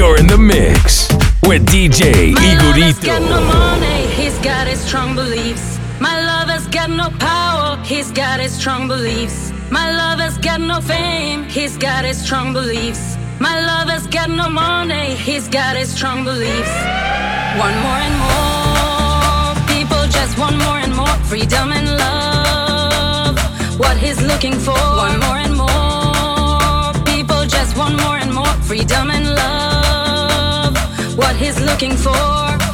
You're in the mix with DJ My lover's got no money, he's got his strong beliefs. My lover's got no power, he's got his strong beliefs. My lover's got no fame, he's got his strong beliefs. My lover's got no money, he's got his strong beliefs. One more and more people just want more and more freedom and love. What he's looking for, one more and more people just want more and more freedom and love. He's looking for,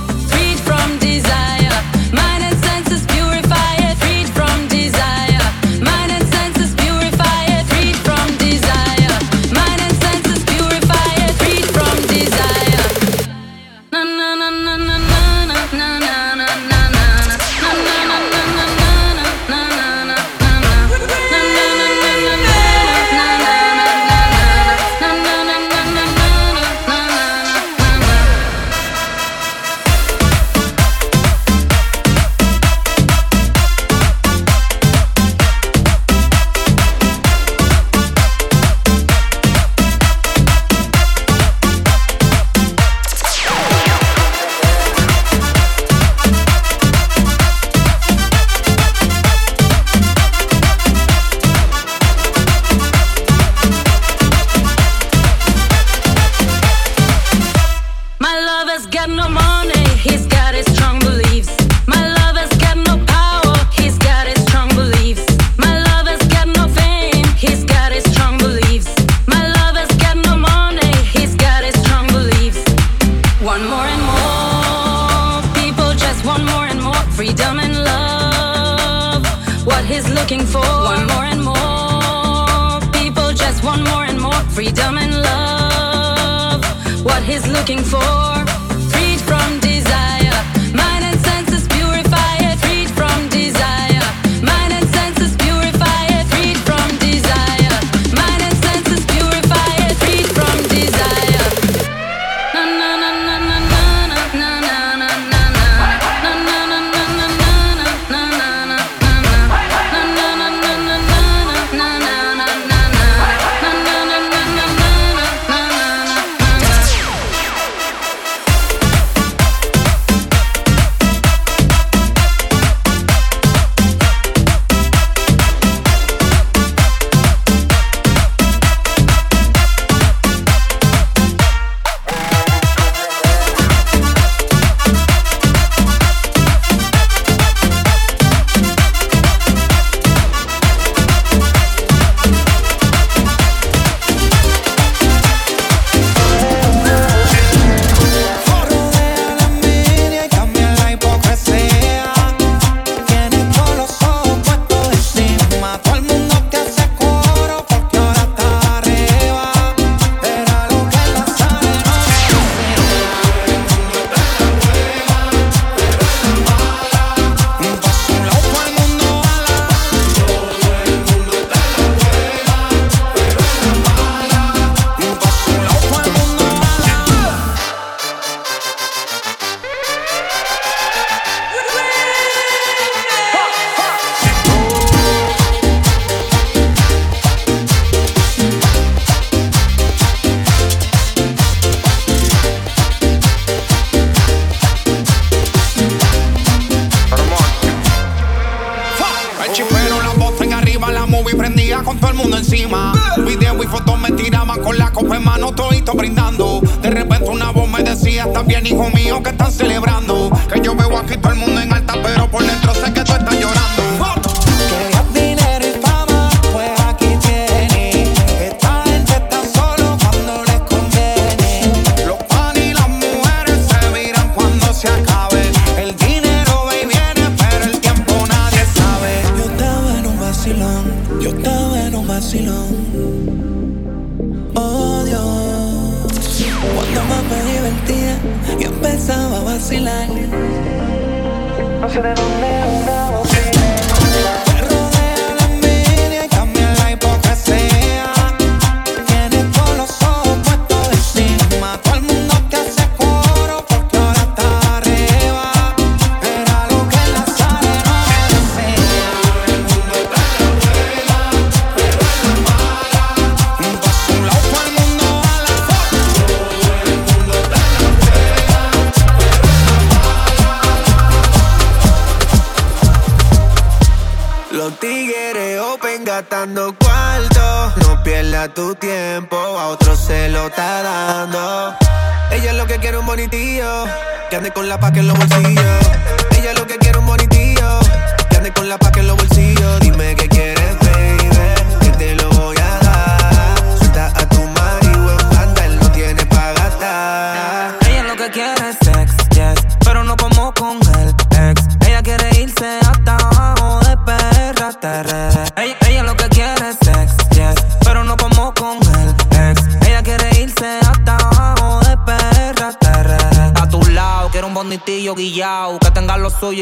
looking for, one more and more people just want more and more freedom and love. What he's looking for, copa en mano, todito brindando. De repente una voz me decía, está bien hijo mío, que están celebrando. Que yo veo aquí todo el mundo en alta, pero por dentro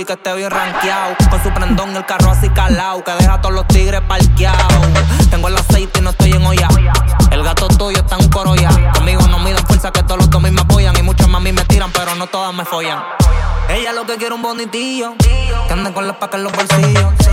y que esté bien rankeado. Con su prendón el carro así calao, que deja a todos los tigres parqueados. Tengo el aceite y no estoy en olla. El gato tuyo está en un coro ya. Conmigo no me miden fuerza que todos los tomis me apoyan. Y muchas mami me tiran, pero no todas me follan. Ella lo que quiere un bonitillo. Que anden con las pacas en los bolsillos.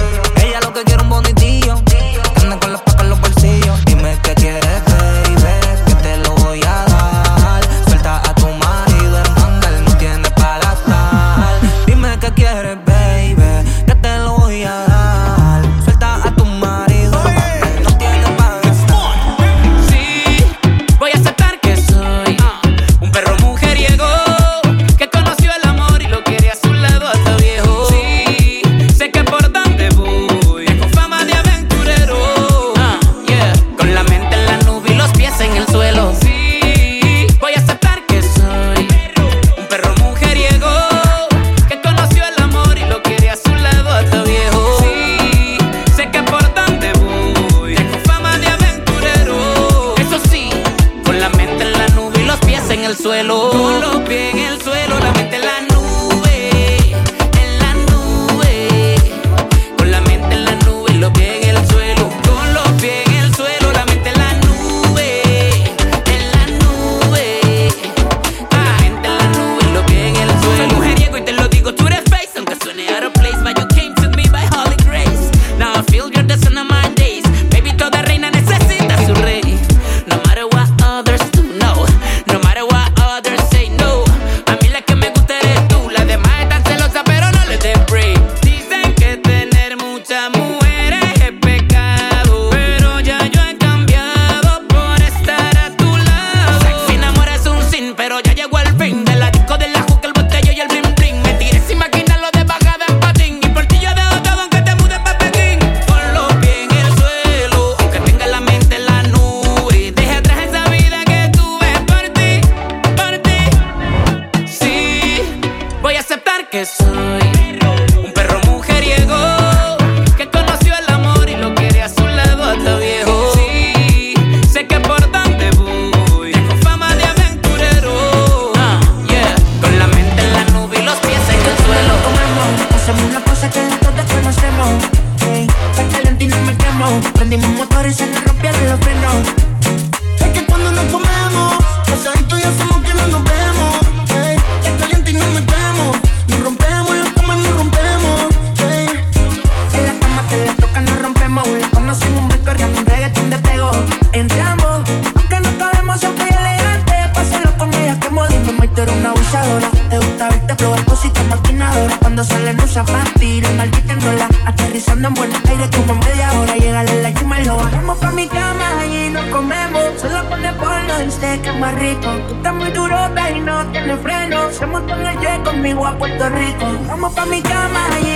Prendimos motores y se rompieron los frenos. Es que cuando nos comemos, conmigo a Puerto Rico. Vamos pa' mi cama y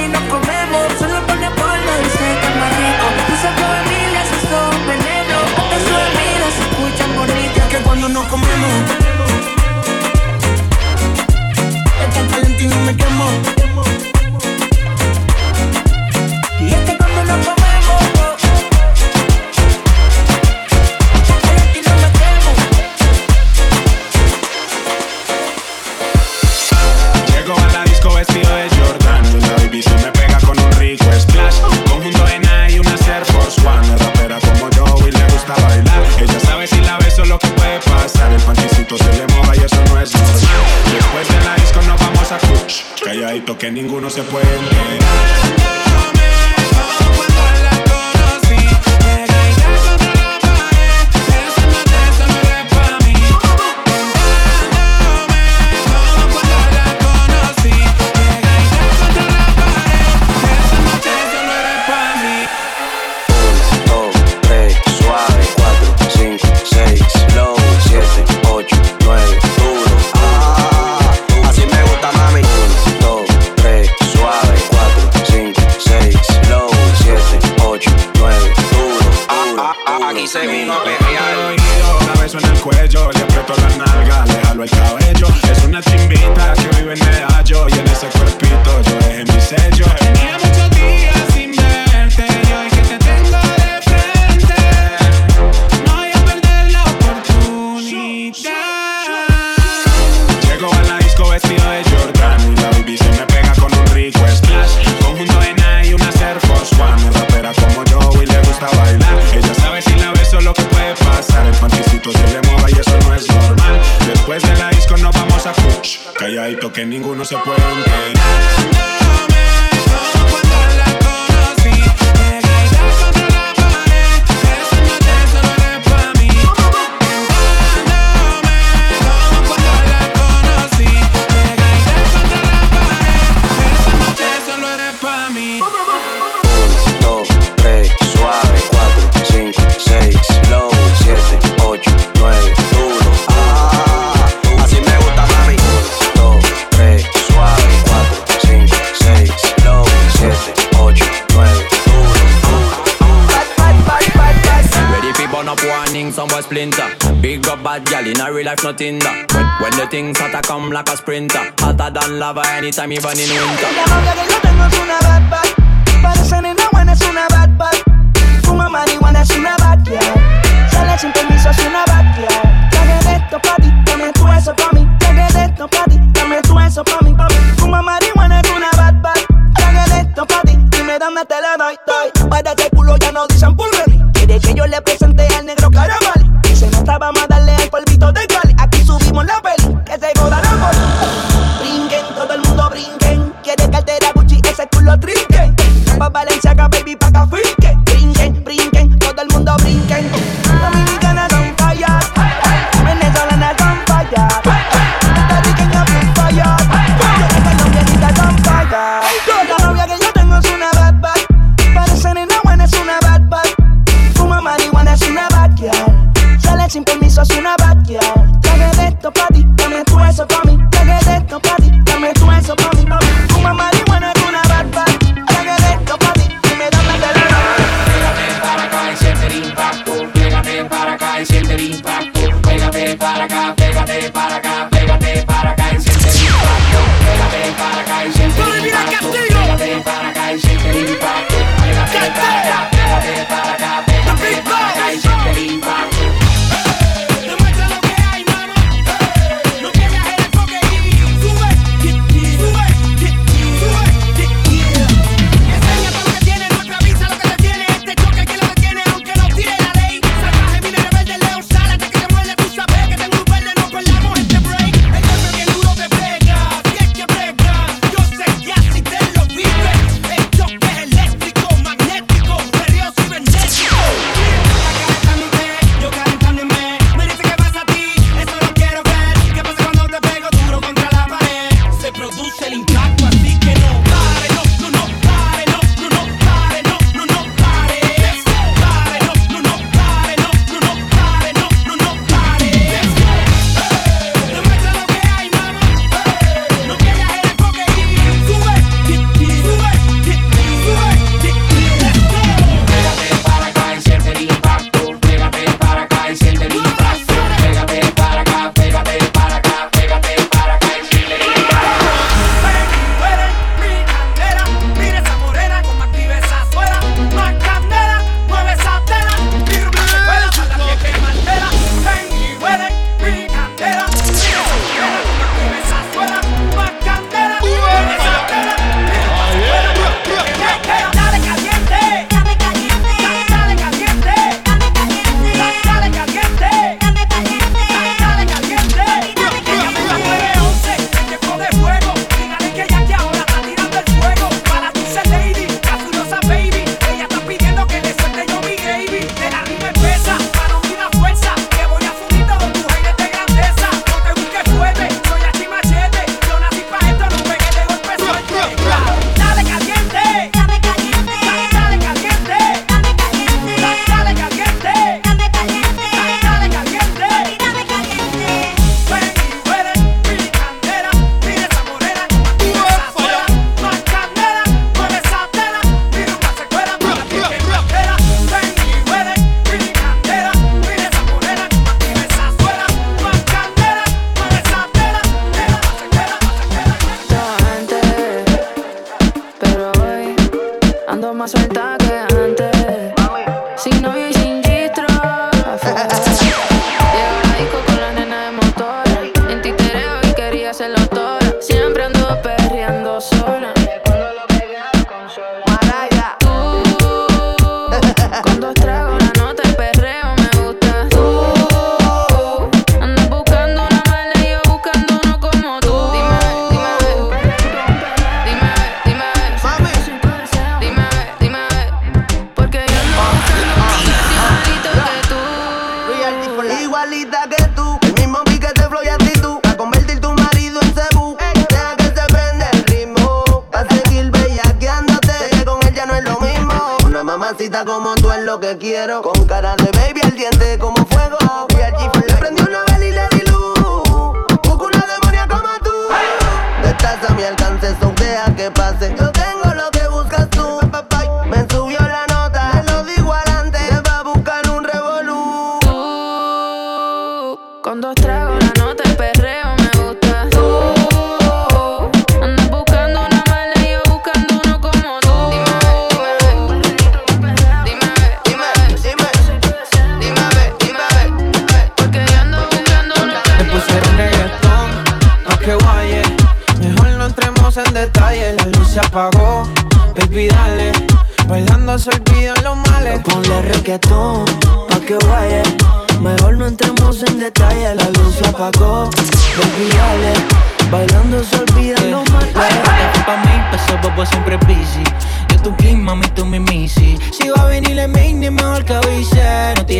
like a sprinter. Hotter than lava anytime, even in winter.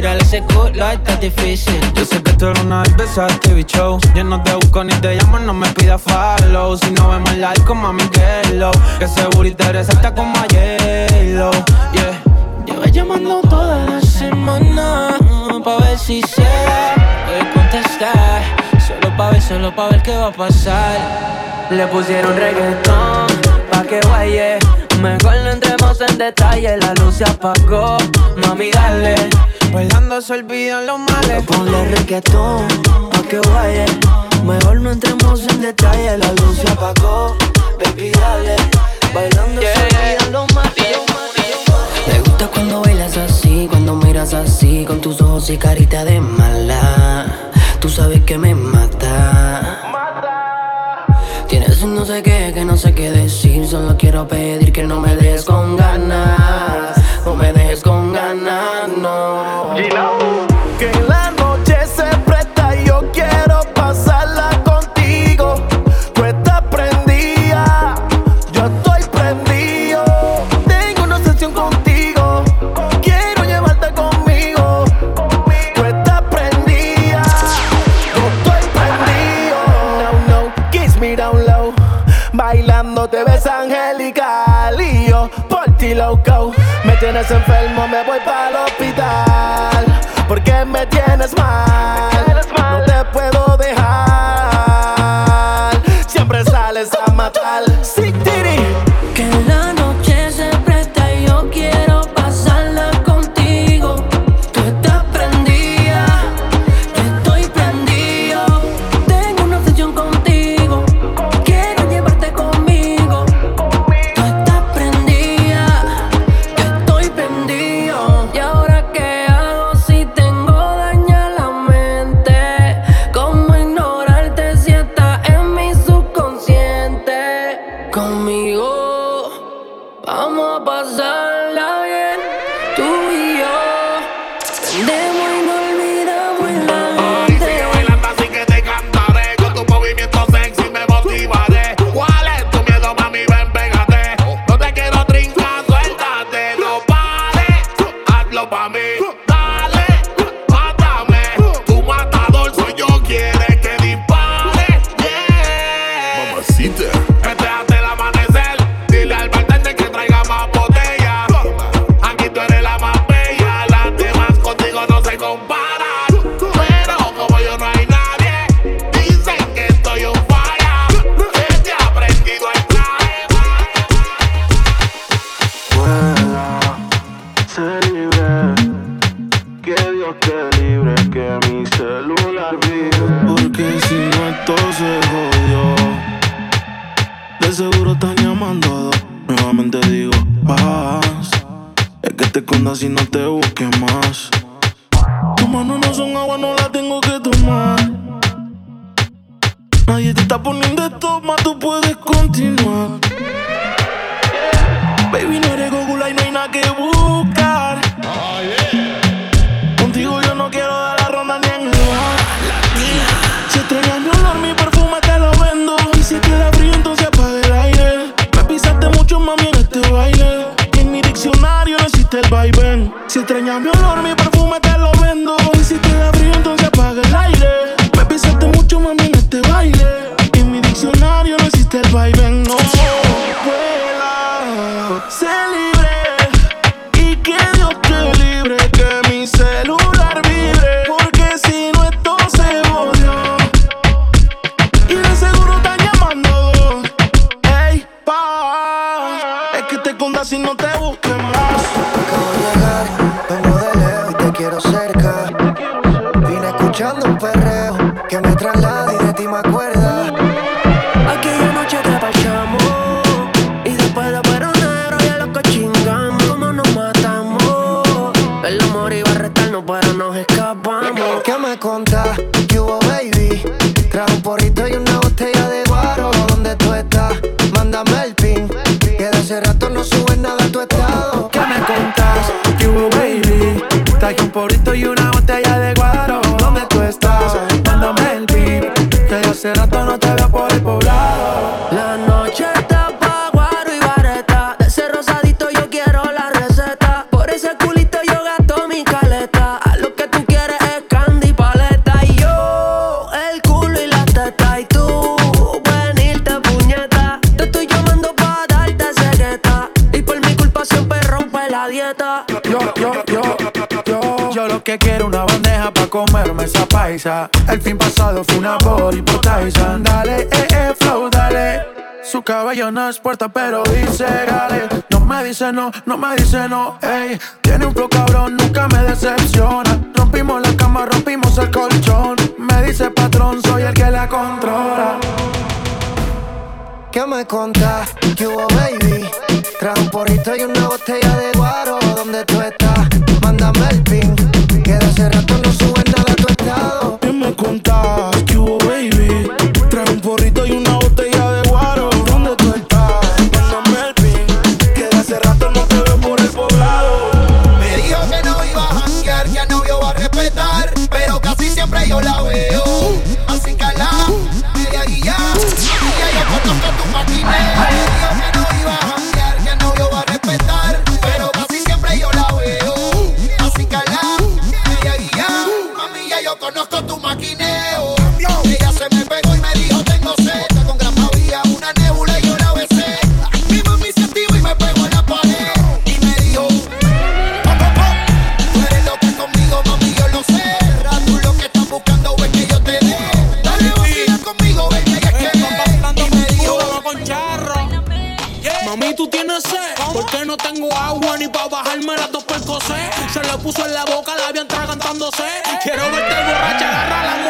Tirarle ese culo está difícil. Yo sé que tú eres una cerveza TV show. Yo no te busco ni te llamo, no me pidas follow. Si no vemos like, como a Miguelo. Que seguro te resalta como a hielo. Yeah. Llevo llamando toda la semana. Pa' ver si se da. Voy contestar. Solo pa' ver, solo pa' ver qué va a pasar. Le pusieron reggaetón. Pa' que guaye. Mejor no entremos en detalle, la luz se apagó. Mami, dale Bailando se olvidan los males. Ponle reggaetón pa' que vaya. Mejor no entremos en detalle. La luz se apagó, baby, dale. Bailando yeah. se olvidan los males. Me gusta cuando bailas así, cuando miras así, con tus ojos y carita de mala. Tú sabes que me mata. mata. Tienes un no sé qué, que no sé qué decir, solo quiero pedir que no me des con ganas. No me dejes con ganas, no. Que la noche se presta y yo quiero pasarla contigo. Tú estás prendida, yo estoy prendido. Tengo una sesión contigo, quiero llevarte conmigo. Tú estás prendida, yo estoy prendido. No, no, kiss me down low. Bailando te ves angelical y yo por ti loco me tienes enfermo, me voy para perreo que me traslada El fin pasado fue una body por Tyson. Eh, eh, flow, dale. Su caballo no es puerta, pero dice dale. No me dice no, no me dice no, ey. Tiene un flow cabrón, nunca me decepciona. Rompimos la cama, rompimos el colchón. Me dice patrón, soy el que la controla. ¿Qué me contás? ¿Qué hubo, baby? Trajo un porrito y una botella de guaro. ¿Dónde tú estás? Mándame el pin. Que de hace rato no sube nada cuentas. ¿Qué hubo, baby? Trae un porrito y una botella de guaro. ¿Dónde tú estás? Cuando Melvin, que hace rato no te veo por el poblado. Me dijo que no iba a janguear, que al novio va a respetar. Pero casi siempre yo la veo. puso en la boca, la vi atragantándose. Quiero verte borracha, agárrala.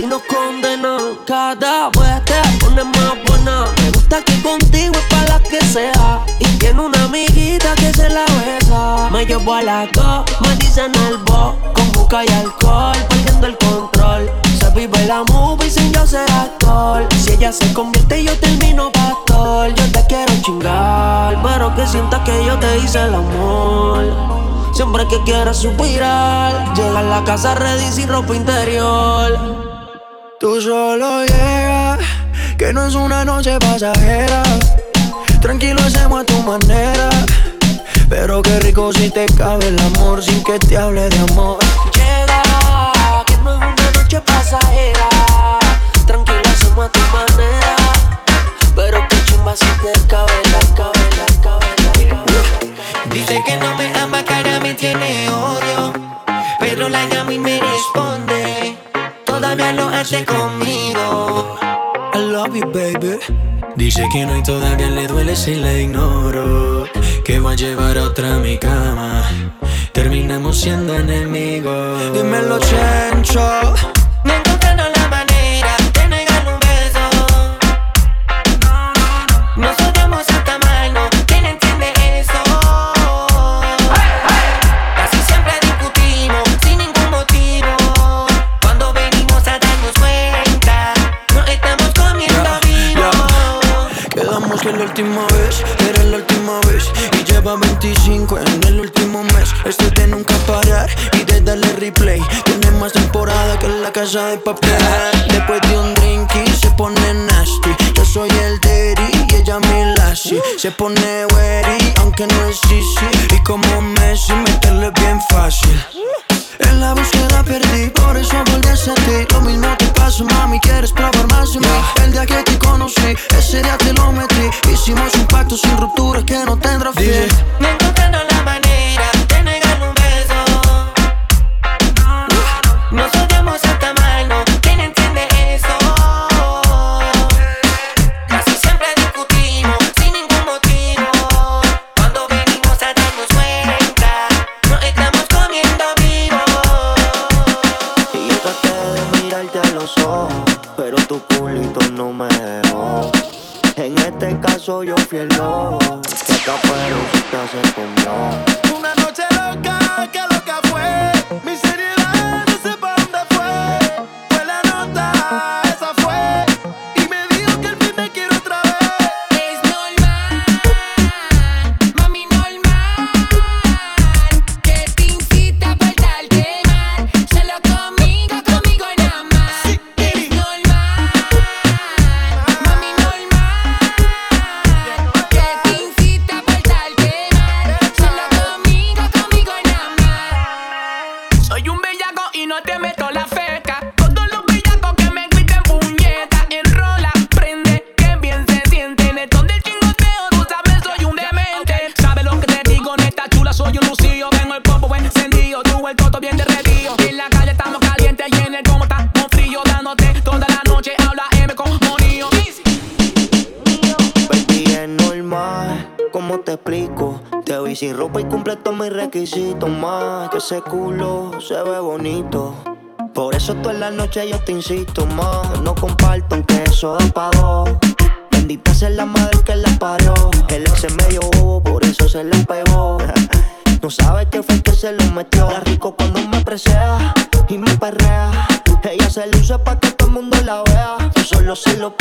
Si nos condenan. Cada vez te más buena. Me gusta que contigo es para las que sea. Y tiene una amiguita que se la besa. Me llevo a la go, me dicen el bo. Con busca y alcohol, perdiendo el control. Se vive la movie sin yo ser actor. Si ella se convierte, yo termino pastor. Yo te quiero chingar, pero que sientas que yo te hice el amor. Siempre que quieras suspirar, llega a la casa ready sin ropa interior. Tú solo llega, que no es una noche pasajera. Tranquilo hacemos a tu manera. Pero qué rico si te cabe el amor sin que te hable de amor. Llega, que no es una noche pasajera. Tranquila, hacemos a tu manera. Pero que chumba si te cabe la cabe la cabe la Dice que no me ama, cara me tiene odio. Pero la llamo y me responde. Todavía lo hace conmigo. I love you, baby. Dice que no y todavía le duele si la ignoro. Que va a llevar a otra a mi cama. Terminamos siendo enemigos. Dímelo, Chencho. Última vez era la última vez. Y lleva 25 en el último mes. Esto es de nunca parar y de darle replay. Tiene más temporada que la casa de papel. Después de un drink y se pone nasty. Yo soy el daddy y ella mi lassie Se pone wary aunque no es easy. Y como Messi meterle bien fácil en la búsqueda perdí, por eso volví a ti Lo mismo te pasó, mami, quieres probar más de mí. El día que te conocí, ese día te lo metí. Hicimos un pacto sin ruptura que no tendrá fin. No encontrando la manera de negarle un beso. Hasta se ve bonito. Por eso toda la noche yo te insisto más. No comparto aunque eso da pa' dos. Bendita sea la madre que la parió. El ex es medio bobo, por eso se le pegó. No sabe qué fue que se lo metió. Está rico cuando me presea y me perrea. Ella se luce pa' que todo el mundo la vea. Yo solo se lo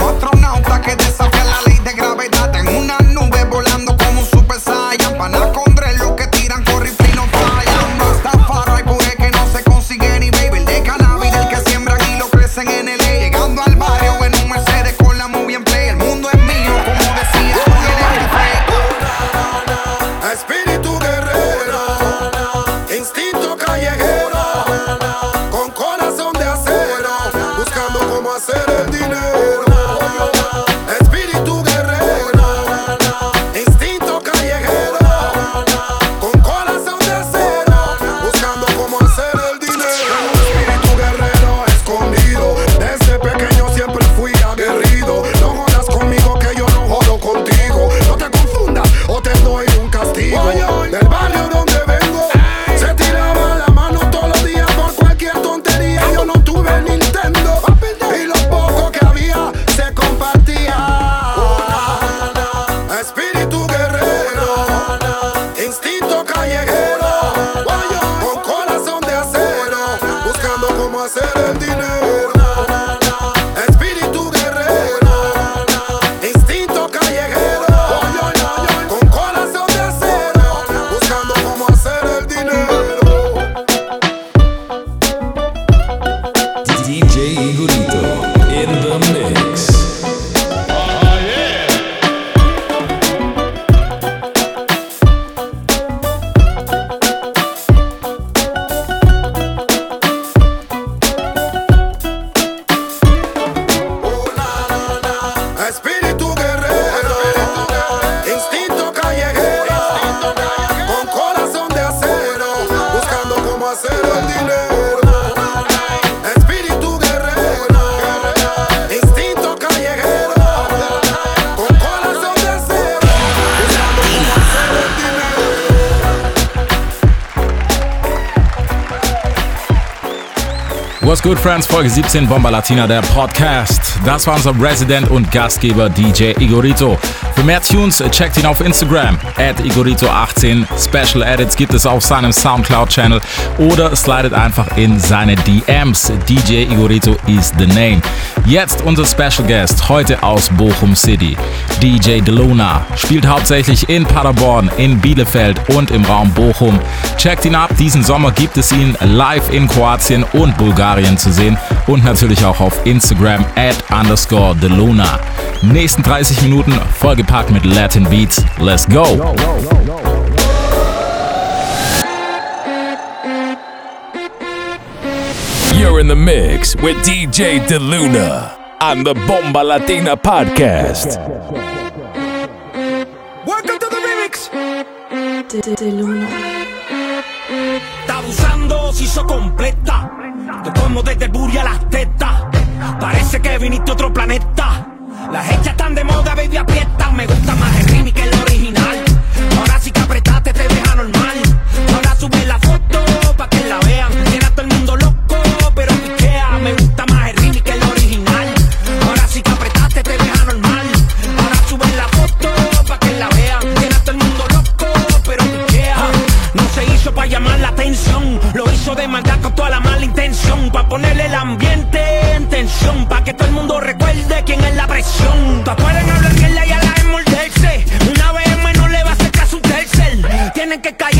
como astronauta que desafía la ley Friends? Folge 17 Bomber Latina, der Podcast. Das war unser Resident und Gastgeber DJ Igorito. Für mehr Tunes checkt ihn auf Instagram at Igorito18. Special Edits gibt es auf seinem Soundcloud-Channel oder slidet einfach in seine DMs. DJ Igorito is the name. Jetzt unser Special Guest, heute aus Bochum City. DJ DeLuna spielt hauptsächlich in Paderborn, in Bielefeld und im Raum Bochum. Checkt ihn ab, diesen Sommer gibt es ihn live in Kroatien und Bulgarien zu sehen und natürlich auch auf Instagram at underscore DeLuna. Nächsten 30 Minuten vollgepackt mit Latin Beats. Let's go! You're in the mix with DJ DeLuna on the Bomba Latina podcast. Welcome to the remix. De, Luna. Está abusando, se hizo completa. Te como desde el booty a las tetas. Parece que viniste a otro planeta. Las hechas están de moda, baby, aprieta. Me gusta más el remix que el original. Ahora sí que apretaste, te deja normal. Ahora sube la foto pa' que la vean. Tiene a todo el mundo loco, pero piquea. Me gusta más el remix que el original. Ahora sí que apretaste, te deja normal. Ahora sube la foto pa' que la vean. Tiene a todo el mundo loco, pero piquea. No se hizo pa' llamar la atención. Lo hizo de maldad intención. Pa' ponerle el ambiente en tensión. Pa' que todo el mundo recuerde quién es la presión. Pa' pueden hablar la y a la de morderse. Una BM no le va a hacer caso un tercer. Tienen que callarse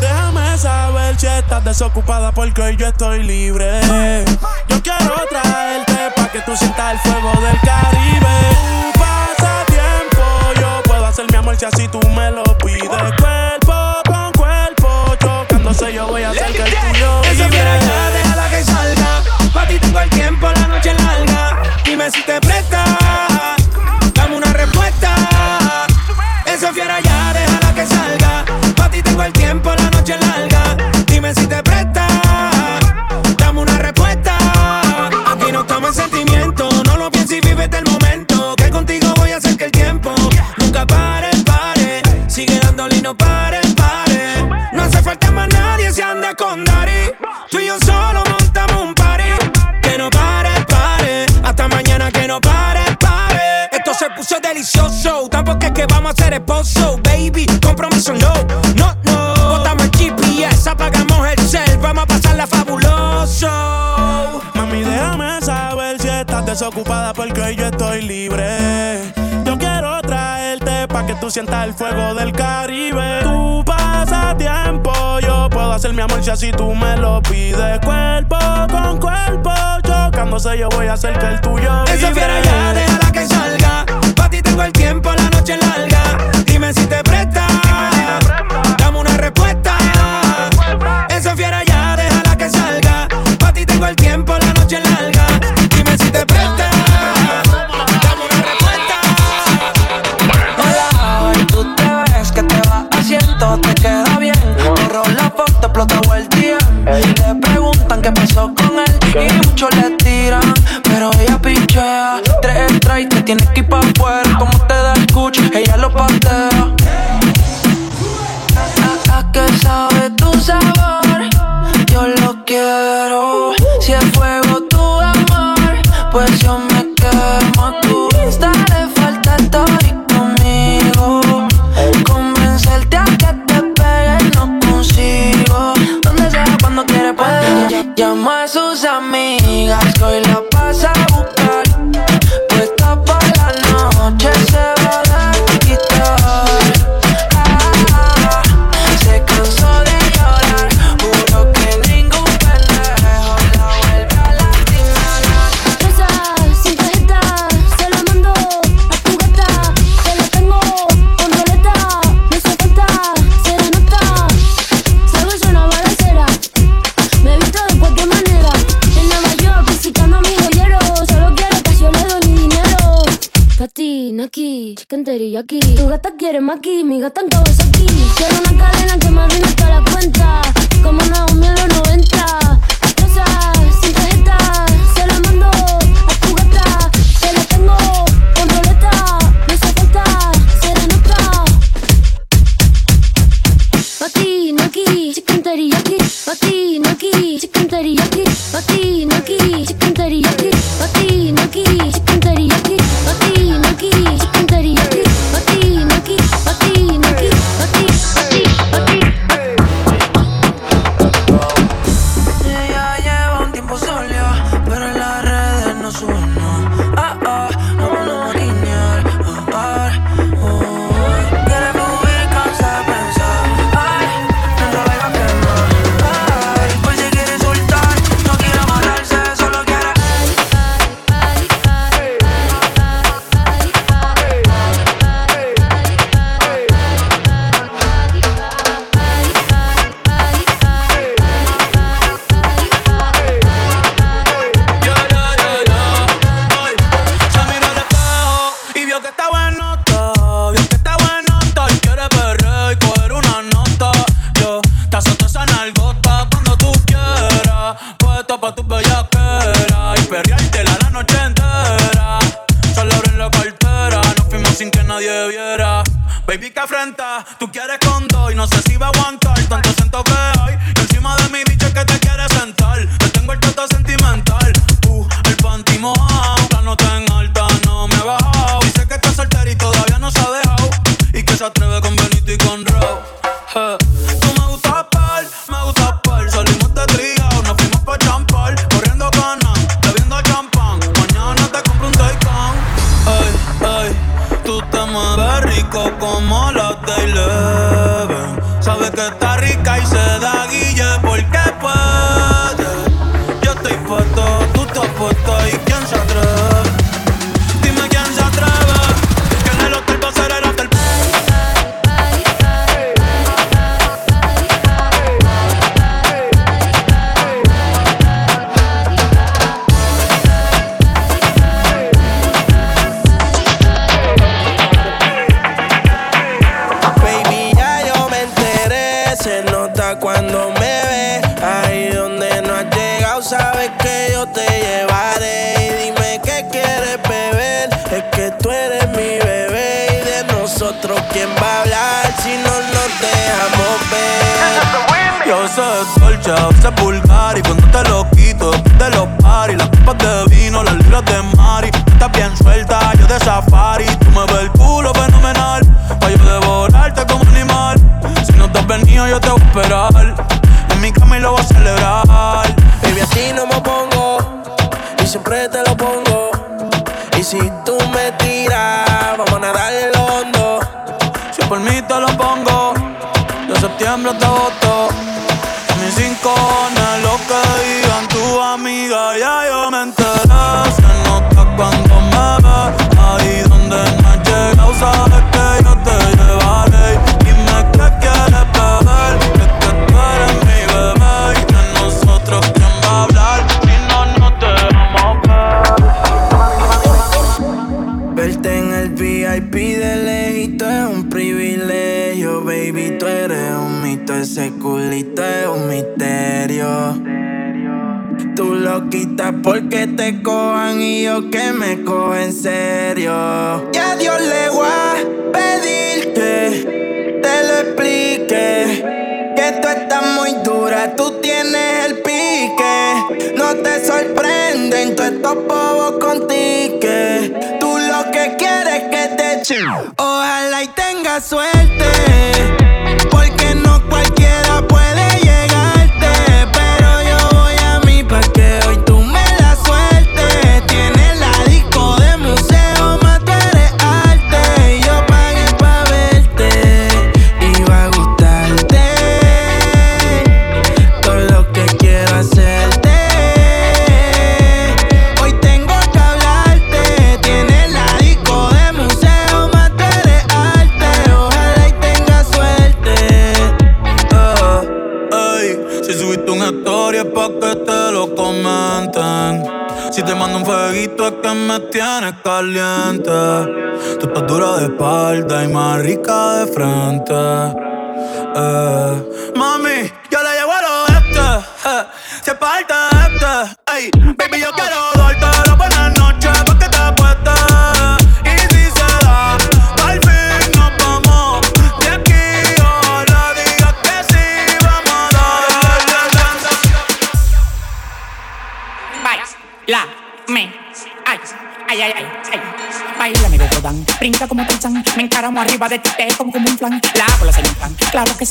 Déjame saber si estás desocupada porque hoy yo estoy libre. Yo quiero traerte pa' que tú sientas el fuego del Caribe. Tu pasatiempo, yo puedo hacer mi amor si así Sienta el fuego del Caribe. Tú pasas tiempo, yo puedo hacer mi amor si así tú me lo pides. Cuerpo con cuerpo, chocándose yo voy a hacer que el tuyo vibre. Esa fiera ya, déjala que salga. Pa' ti tengo el tiempo, la noche larga. pues yo eres maqui, mi gata en aquí. Cierra una cara Baby, que afrenta, tú quieres con dos y no sé si va a aguantar. y yo que me coja en serio. Ya Dios le voy a pedir que te lo explique. Que tú estás muy dura, tú tienes el pique. No te sorprenden todos estos bobos con tique. Tú lo que quieres es que te ching. Ojalá y tengas suerte.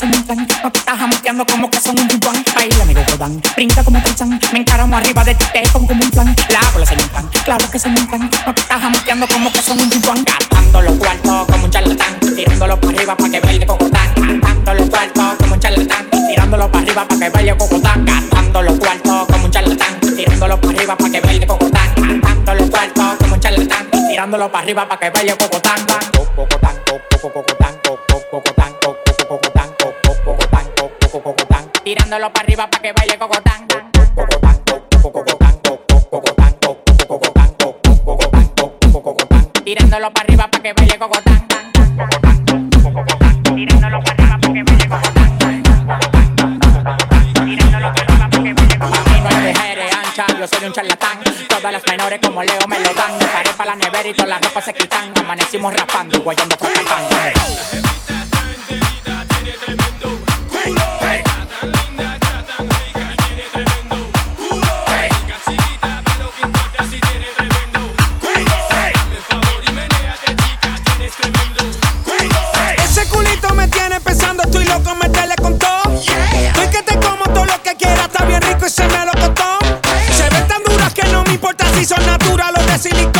Claro que se me estás como que son un pimpán. Baila, mi dan, brinca como Tarzán, me encaramo arriba de ti, te como como un flan. La bola se me inflan, claro que se me no te estás como que son un pimpán. Gastando los cuartos como un charlatán, tirándolo para arriba para que baile cocotán. Gastando los cuartos como un charlatán, tirándolo para arriba para que baile cocotán. Gastando los cuartos como un charlatán, tirándolo para arriba para que baile cocotán. Gastando los cuartos como un charlatán, tirándolo para arriba para que baile cocotán, tirándolo para arriba para que baile cocotán. Tirándolo para arriba para que baile cocotán. Tirándolo para arriba para que baile cocotán. Tirándolo para arriba para que baile cocotán. No hay mujeres anchas, yo soy un charlatán. Todas las menores como Leo me lo dan. Me paré para la nevera y todas las ropas se quitan. Amanecimos rapando y guayando fracatando. Ese piso natural o de silicona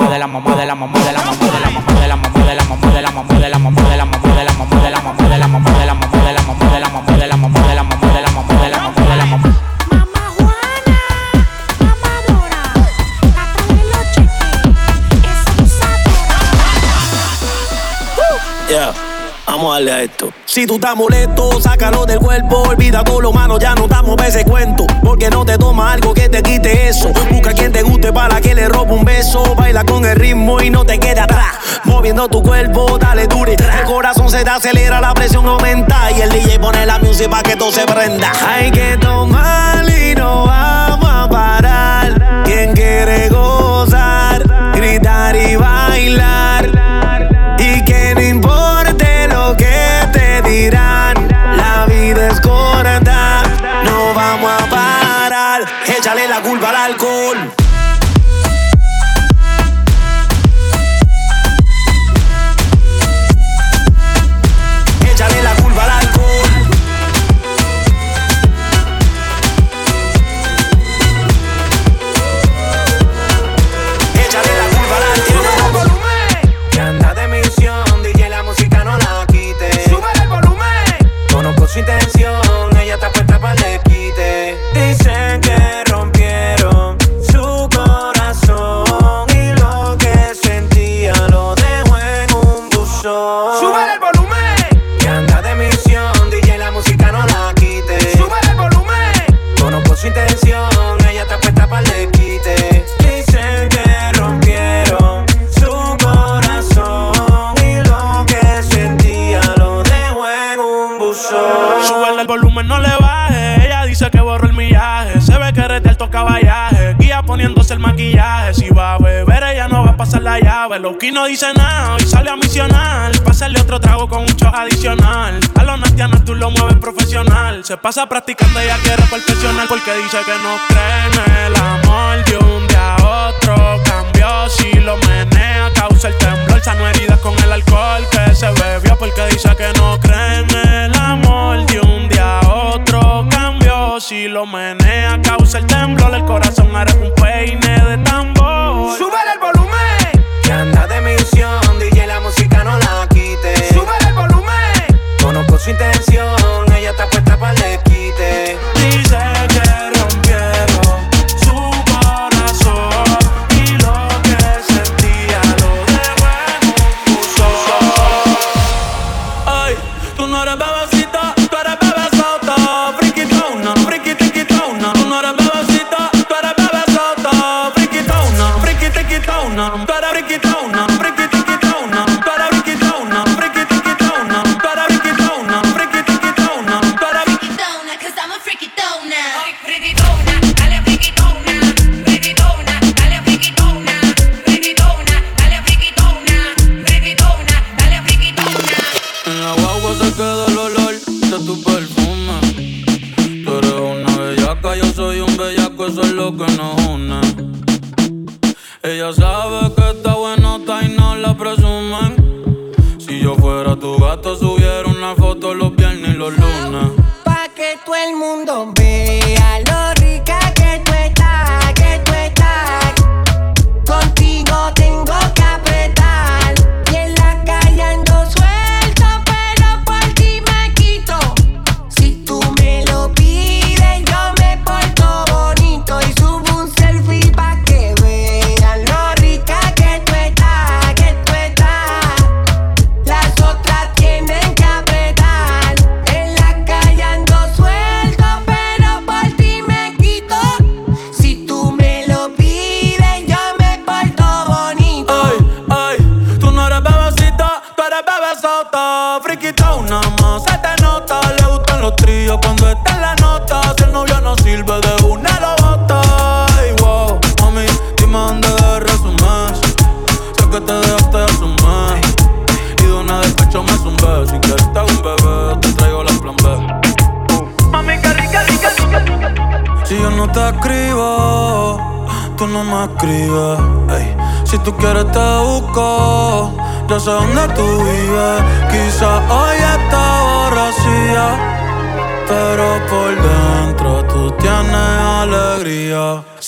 Si tú estás molesto, sácalo del cuerpo. Olvida todo lo malo, ya no para ese cuento. Porque no te toma algo que te quite eso. Busca quien te guste para que le robe un beso. Baila con el ritmo y no te quede atrás. Moviendo tu cuerpo, dale dure. El corazón se te acelera, la presión aumenta. Y el DJ pone la música para que todo se prenda. Hay que tomar y no vamos a parar. Quien quiere gozar, Ella pasa practicando, ella quiere perfeccionar porque dice que no cree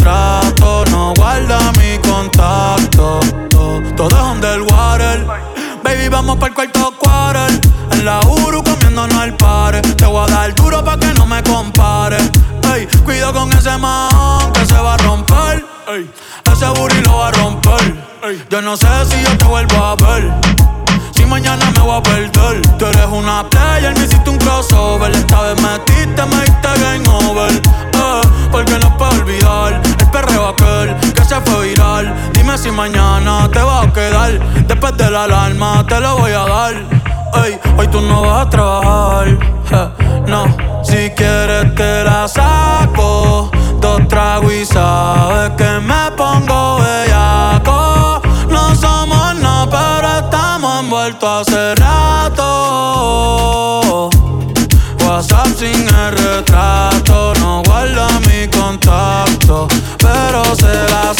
trato, no guarda mi contacto. Todo, todo es underwater. Baby, vamos para el cuarto quarter. En la Uru comiéndonos el par. Te voy a dar duro pa' que no me compare. Ey, cuido con ese man que se va a romper. Ey, ese booty lo va a romper. Ey, yo no sé si yo te vuelvo a ver mañana me voy a perder. Tú eres una player, me hiciste un crossover. Esta vez metiste, me diste game over. Eh, porque no puedo olvidar el perreo aquel que se fue viral. Dime si mañana te vas a quedar. Después de la alarma te lo voy a dar. Ey, hoy tú no vas a trabajar. Eh, no, si quieres te la saco. Dos tragos y sabes que me pongo bellaco. muerto hace rato. WhatsApp sin el retrato, no guarda mi contacto, pero se las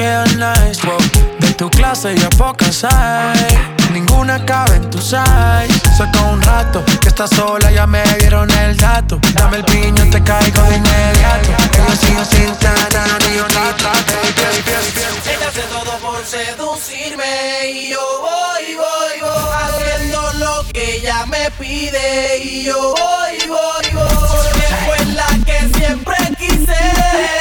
quedan nice. Wow. De tu clase ya pocas hay. Ninguna cabe en tu size. Saca un rato que estás sola, ya me dieron el dato. Dame el piño, te caigo de inmediato. Ellos siguen sin tata, ni yo nada. Ella hace todo por seducirme y yo voy, voy, voy. Haciendo lo que ella me pide y yo voy, voy, voy. Porque fue la que siempre quise.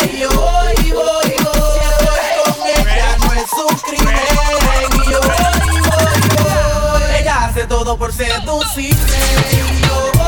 todo por seducirme. Y yo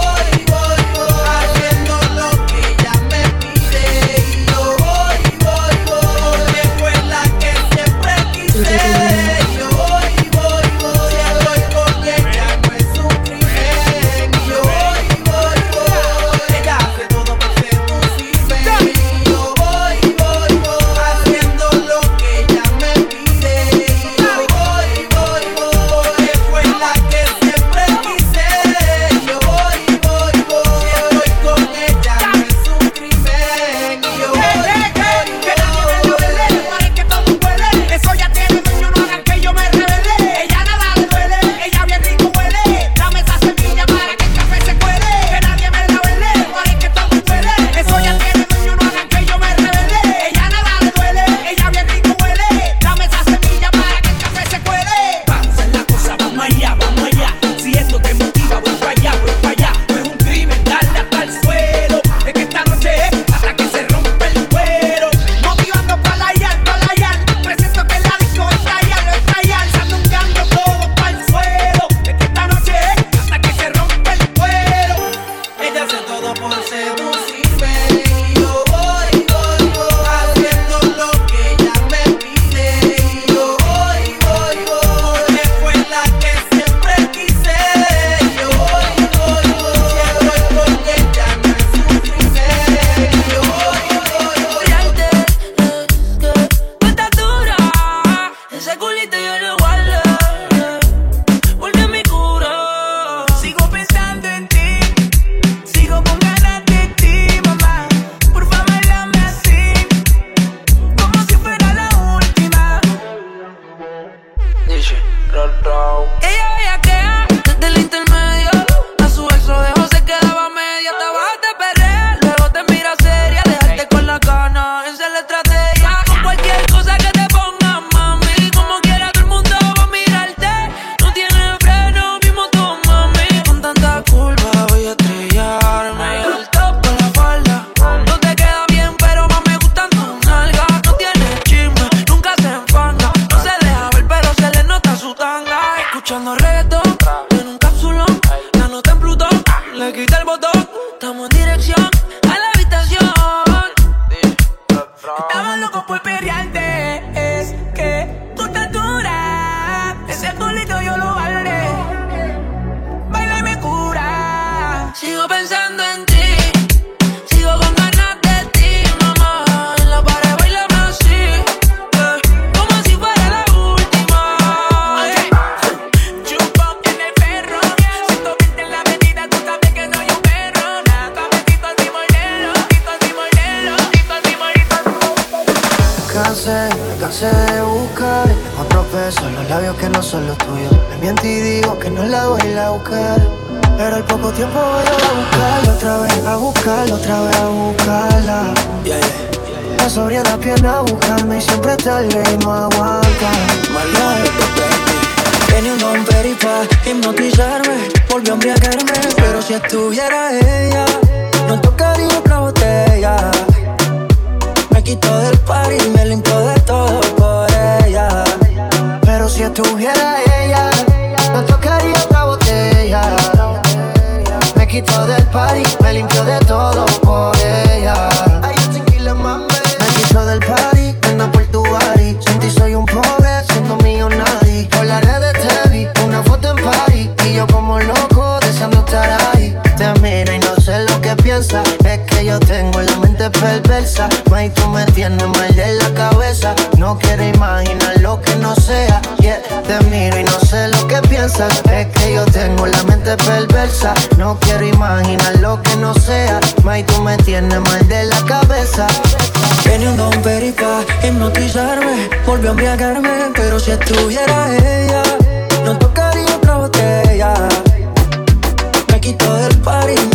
party.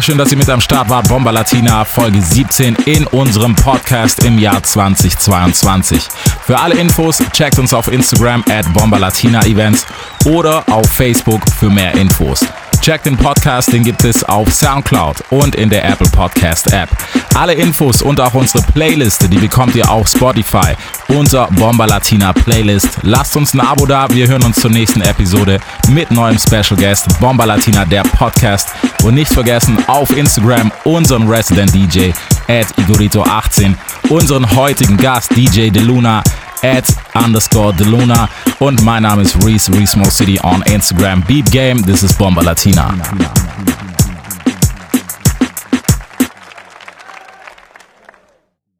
Dankeschön, dass ihr mit am Start wart. Bomba Latina, Folge 17 in unserem Podcast im Jahr 2022. Für alle Infos checkt uns auf Instagram at Bomba Latina Events oder auf Facebook für mehr Infos. Checkt den Podcast, den gibt es auf Soundcloud und in der Apple Podcast App. Alle Infos und auch unsere Playliste, die bekommt ihr auf Spotify unter Bomba Latina Playlist. Lasst uns ein Abo da, wir hören uns zur nächsten Episode mit neuem Special Guest Bomba Latina, der Podcast. Und nicht vergessen, auf Instagram unseren Resident DJ at Igorito18, unseren heutigen Gast DJ DeLuna at underscore DeLuna und mein Name ist Reese, Reese Mo City on Instagram. Beat Game, this is Bomba Latina.